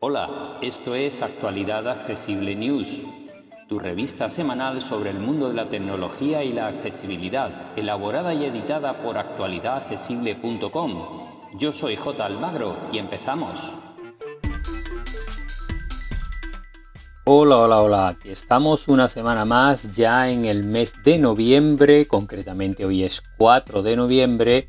Hola, esto es Actualidad Accesible News, tu revista semanal sobre el mundo de la tecnología y la accesibilidad, elaborada y editada por actualidadaccesible.com. Yo soy J. Almagro y empezamos. Hola, hola, hola. Aquí estamos una semana más ya en el mes de noviembre, concretamente hoy es 4 de noviembre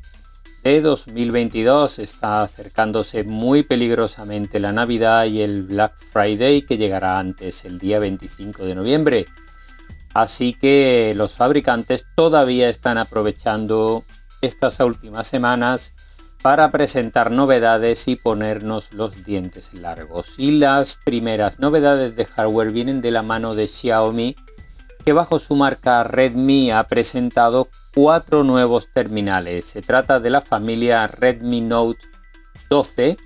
de 2022. Está acercándose muy peligrosamente la Navidad y el Black Friday que llegará antes el día 25 de noviembre. Así que los fabricantes todavía están aprovechando estas últimas semanas para presentar novedades y ponernos los dientes largos. Y las primeras novedades de hardware vienen de la mano de Xiaomi, que bajo su marca Redmi ha presentado cuatro nuevos terminales. Se trata de la familia Redmi Note 12,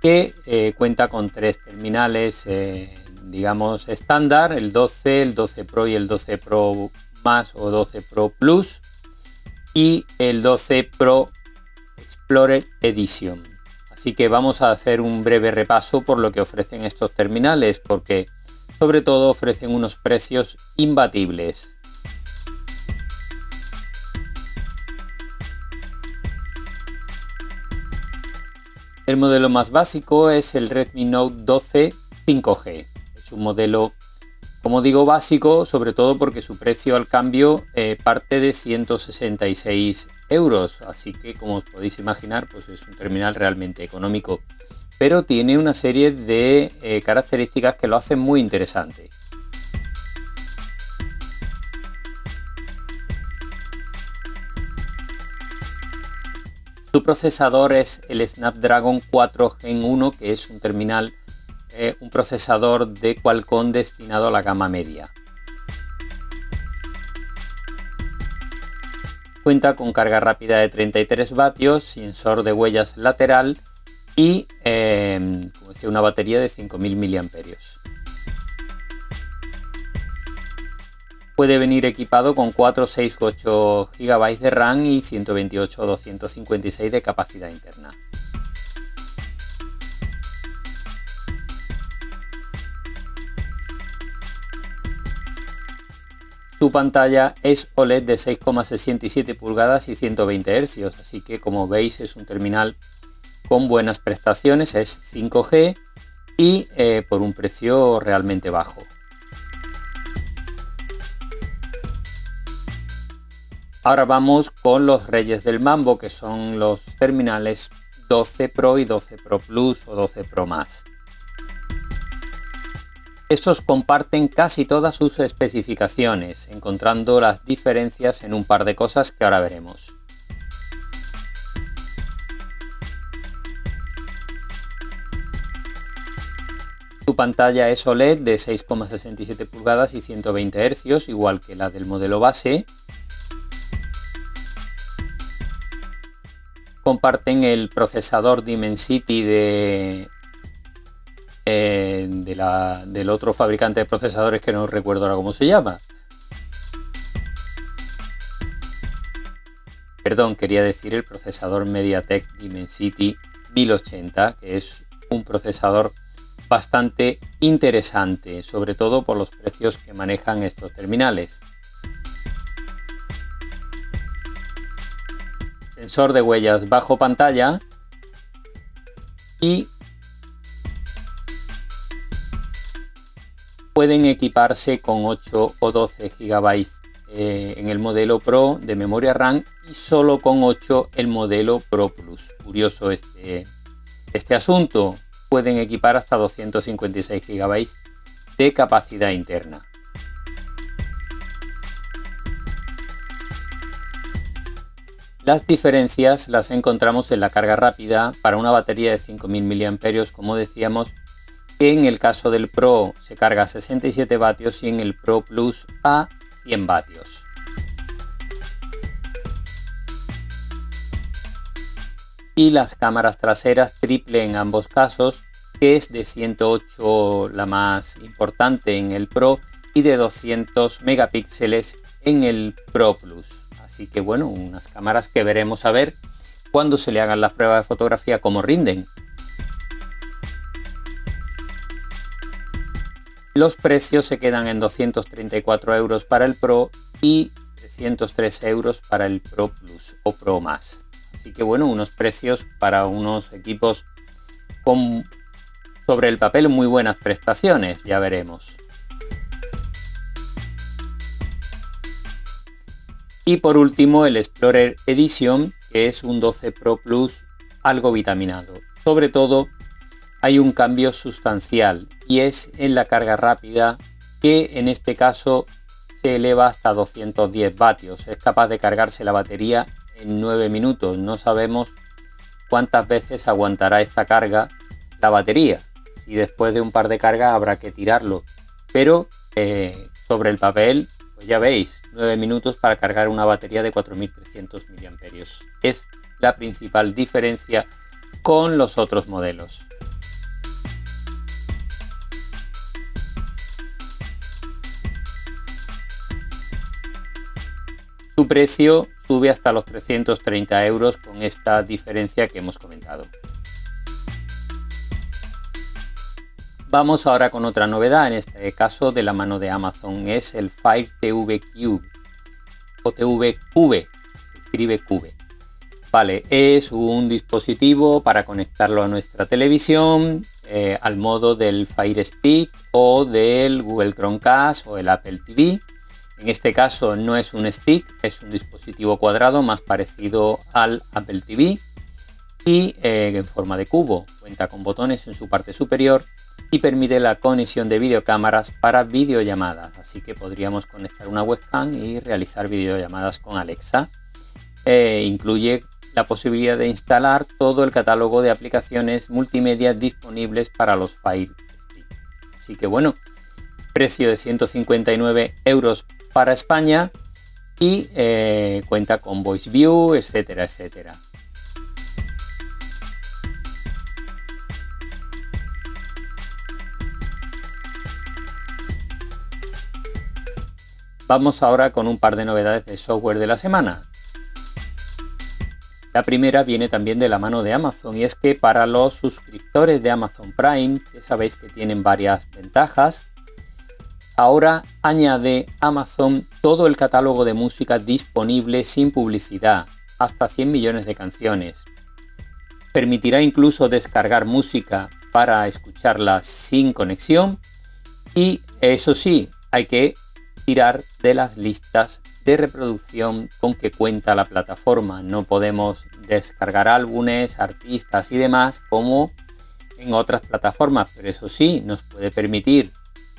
que eh, cuenta con tres terminales, eh, digamos, estándar, el 12, el 12 Pro y el 12 Pro más o 12 Pro Plus, y el 12 Pro Explorer Edition. Así que vamos a hacer un breve repaso por lo que ofrecen estos terminales, porque sobre todo ofrecen unos precios imbatibles. El modelo más básico es el Redmi Note 12 5G. Es un modelo como digo, básico, sobre todo porque su precio al cambio eh, parte de 166 euros, así que como os podéis imaginar, pues es un terminal realmente económico, pero tiene una serie de eh, características que lo hacen muy interesante. Su procesador es el Snapdragon 4 Gen 1, que es un terminal eh, un procesador de Qualcomm destinado a la gama media. Cuenta con carga rápida de 33 vatios, sensor de huellas lateral y em, una batería de 5.000 mAh. Puede venir equipado con 4, 6 8 GB de RAM y 128 o 256 de capacidad interna. Su pantalla es OLED de 6,67 pulgadas y 120 Hz, así que como veis es un terminal con buenas prestaciones, es 5G y eh, por un precio realmente bajo. Ahora vamos con los reyes del mambo, que son los terminales 12 Pro y 12 Pro Plus o 12 Pro más. Estos comparten casi todas sus especificaciones, encontrando las diferencias en un par de cosas que ahora veremos. Pantalla es OLED de 6,67 pulgadas y 120 Hz, igual que la del modelo base. Comparten el procesador Dimensity de eh, del otro fabricante de procesadores que no recuerdo ahora cómo se llama. Perdón, quería decir el procesador MediaTek Dimensity 1080, que es un procesador bastante interesante, sobre todo por los precios que manejan estos terminales. Sensor de huellas bajo pantalla y pueden equiparse con 8 o 12 GB eh, en el modelo Pro de memoria RAM y solo con 8 el modelo Pro Plus. Curioso este, este asunto. Pueden equipar hasta 256 GB de capacidad interna. Las diferencias las encontramos en la carga rápida para una batería de 5000 mAh, como decíamos, en el caso del Pro se carga a 67 vatios y en el Pro Plus a 100 vatios. Y las cámaras traseras triple en ambos casos, que es de 108 la más importante en el Pro y de 200 megapíxeles en el Pro Plus. Así que bueno, unas cámaras que veremos a ver cuando se le hagan las pruebas de fotografía cómo rinden. Los precios se quedan en 234 euros para el Pro y 303 euros para el Pro Plus o Pro Más. Así que bueno, unos precios para unos equipos con sobre el papel muy buenas prestaciones, ya veremos. Y por último el Explorer Edition, que es un 12 Pro Plus algo vitaminado. Sobre todo hay un cambio sustancial y es en la carga rápida que en este caso se eleva hasta 210 vatios. Es capaz de cargarse la batería en 9 minutos. No sabemos cuántas veces aguantará esta carga la batería. Si después de un par de cargas habrá que tirarlo. Pero eh, sobre el papel, pues ya veis, 9 minutos para cargar una batería de 4300 mAh. Es la principal diferencia con los otros modelos. Su precio sube hasta los 330 euros con esta diferencia que hemos comentado. Vamos ahora con otra novedad, en este caso de la mano de Amazon, es el Fire TV Cube o TVV, escribe Cube. Vale, es un dispositivo para conectarlo a nuestra televisión eh, al modo del Fire Stick o del Google Chromecast o el Apple TV en este caso no es un stick, es un dispositivo cuadrado más parecido al Apple TV y eh, en forma de cubo. Cuenta con botones en su parte superior y permite la conexión de videocámaras para videollamadas. Así que podríamos conectar una webcam y realizar videollamadas con Alexa. Eh, incluye la posibilidad de instalar todo el catálogo de aplicaciones multimedia disponibles para los Fire Stick. Así que bueno, precio de 159 euros para España y eh, cuenta con Voice View, etcétera, etcétera. Vamos ahora con un par de novedades de software de la semana. La primera viene también de la mano de Amazon y es que para los suscriptores de Amazon Prime, que sabéis que tienen varias ventajas, Ahora añade Amazon todo el catálogo de música disponible sin publicidad, hasta 100 millones de canciones. Permitirá incluso descargar música para escucharla sin conexión y eso sí, hay que tirar de las listas de reproducción con que cuenta la plataforma. No podemos descargar álbumes, artistas y demás como en otras plataformas, pero eso sí, nos puede permitir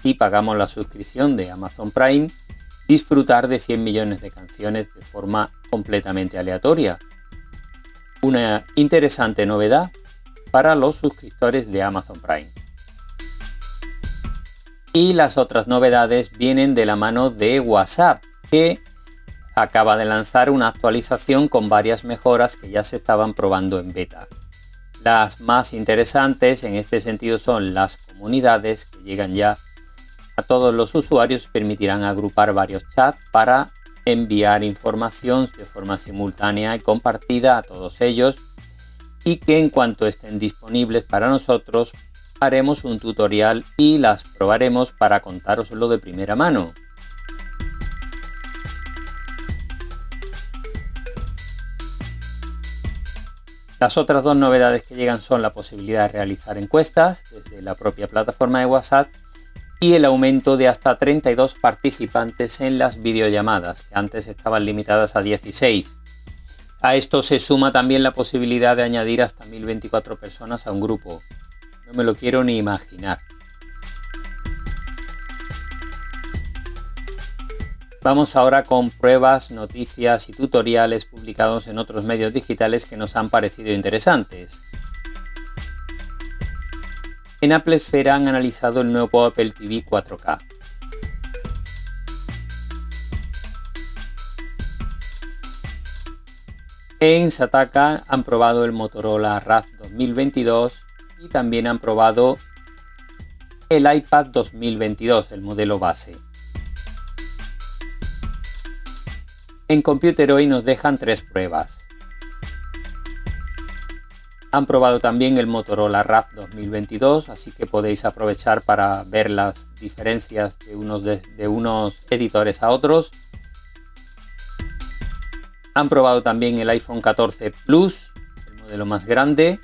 si pagamos la suscripción de Amazon Prime, disfrutar de 100 millones de canciones de forma completamente aleatoria. Una interesante novedad para los suscriptores de Amazon Prime. Y las otras novedades vienen de la mano de WhatsApp, que acaba de lanzar una actualización con varias mejoras que ya se estaban probando en beta. Las más interesantes en este sentido son las comunidades que llegan ya a todos los usuarios permitirán agrupar varios chats para enviar información de forma simultánea y compartida a todos ellos y que en cuanto estén disponibles para nosotros haremos un tutorial y las probaremos para contároslo de primera mano. Las otras dos novedades que llegan son la posibilidad de realizar encuestas desde la propia plataforma de WhatsApp y el aumento de hasta 32 participantes en las videollamadas, que antes estaban limitadas a 16. A esto se suma también la posibilidad de añadir hasta 1024 personas a un grupo. No me lo quiero ni imaginar. Vamos ahora con pruebas, noticias y tutoriales publicados en otros medios digitales que nos han parecido interesantes. En Apple Esfera han analizado el nuevo Apple TV 4K. En Sataka han probado el Motorola RAD 2022 y también han probado el iPad 2022, el modelo base. En Computer hoy nos dejan tres pruebas. Han probado también el Motorola RAP 2022, así que podéis aprovechar para ver las diferencias de unos, de, unos editores a otros. Han probado también el iPhone 14 Plus, el modelo más grande,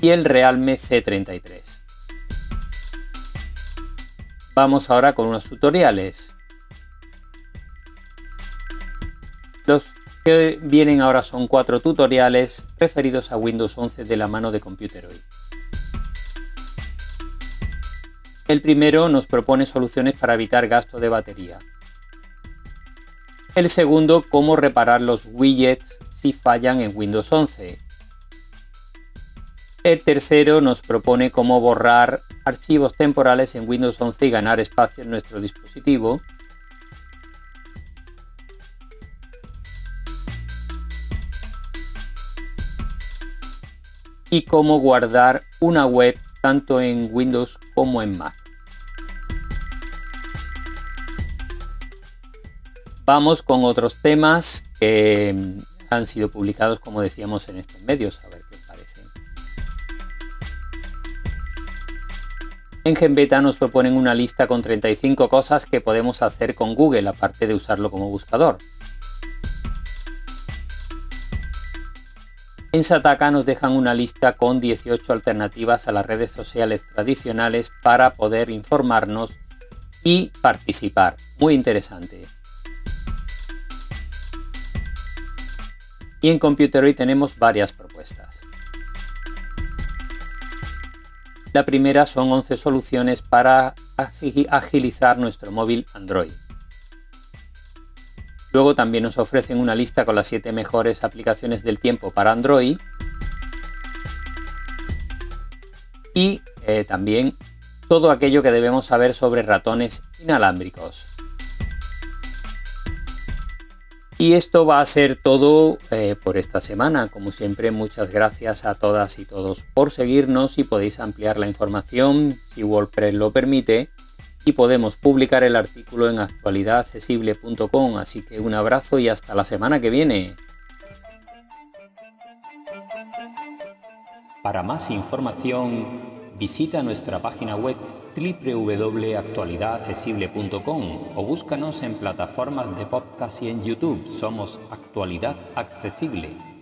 y el Realme C33. Vamos ahora con unos tutoriales. Los que vienen ahora son cuatro tutoriales referidos a Windows 11 de la mano de Computeroid. El primero nos propone soluciones para evitar gasto de batería. El segundo, cómo reparar los widgets si fallan en Windows 11. El tercero nos propone cómo borrar archivos temporales en Windows 11 y ganar espacio en nuestro dispositivo. Y cómo guardar una web tanto en Windows como en Mac. Vamos con otros temas que mm, han sido publicados, como decíamos, en estos medios. A ver qué parecen. En GenBeta nos proponen una lista con 35 cosas que podemos hacer con Google, aparte de usarlo como buscador. En Sataka nos dejan una lista con 18 alternativas a las redes sociales tradicionales para poder informarnos y participar. Muy interesante. Y en Computer tenemos varias propuestas. La primera son 11 soluciones para agilizar nuestro móvil Android. Luego también nos ofrecen una lista con las 7 mejores aplicaciones del tiempo para Android. Y eh, también todo aquello que debemos saber sobre ratones inalámbricos. Y esto va a ser todo eh, por esta semana. Como siempre, muchas gracias a todas y todos por seguirnos y podéis ampliar la información si WordPress lo permite y podemos publicar el artículo en actualidadaccesible.com. Así que un abrazo y hasta la semana que viene. Para más información, visita nuestra página web www.actualidadaccesible.com o búscanos en plataformas de podcast y en YouTube. Somos Actualidad Accesible.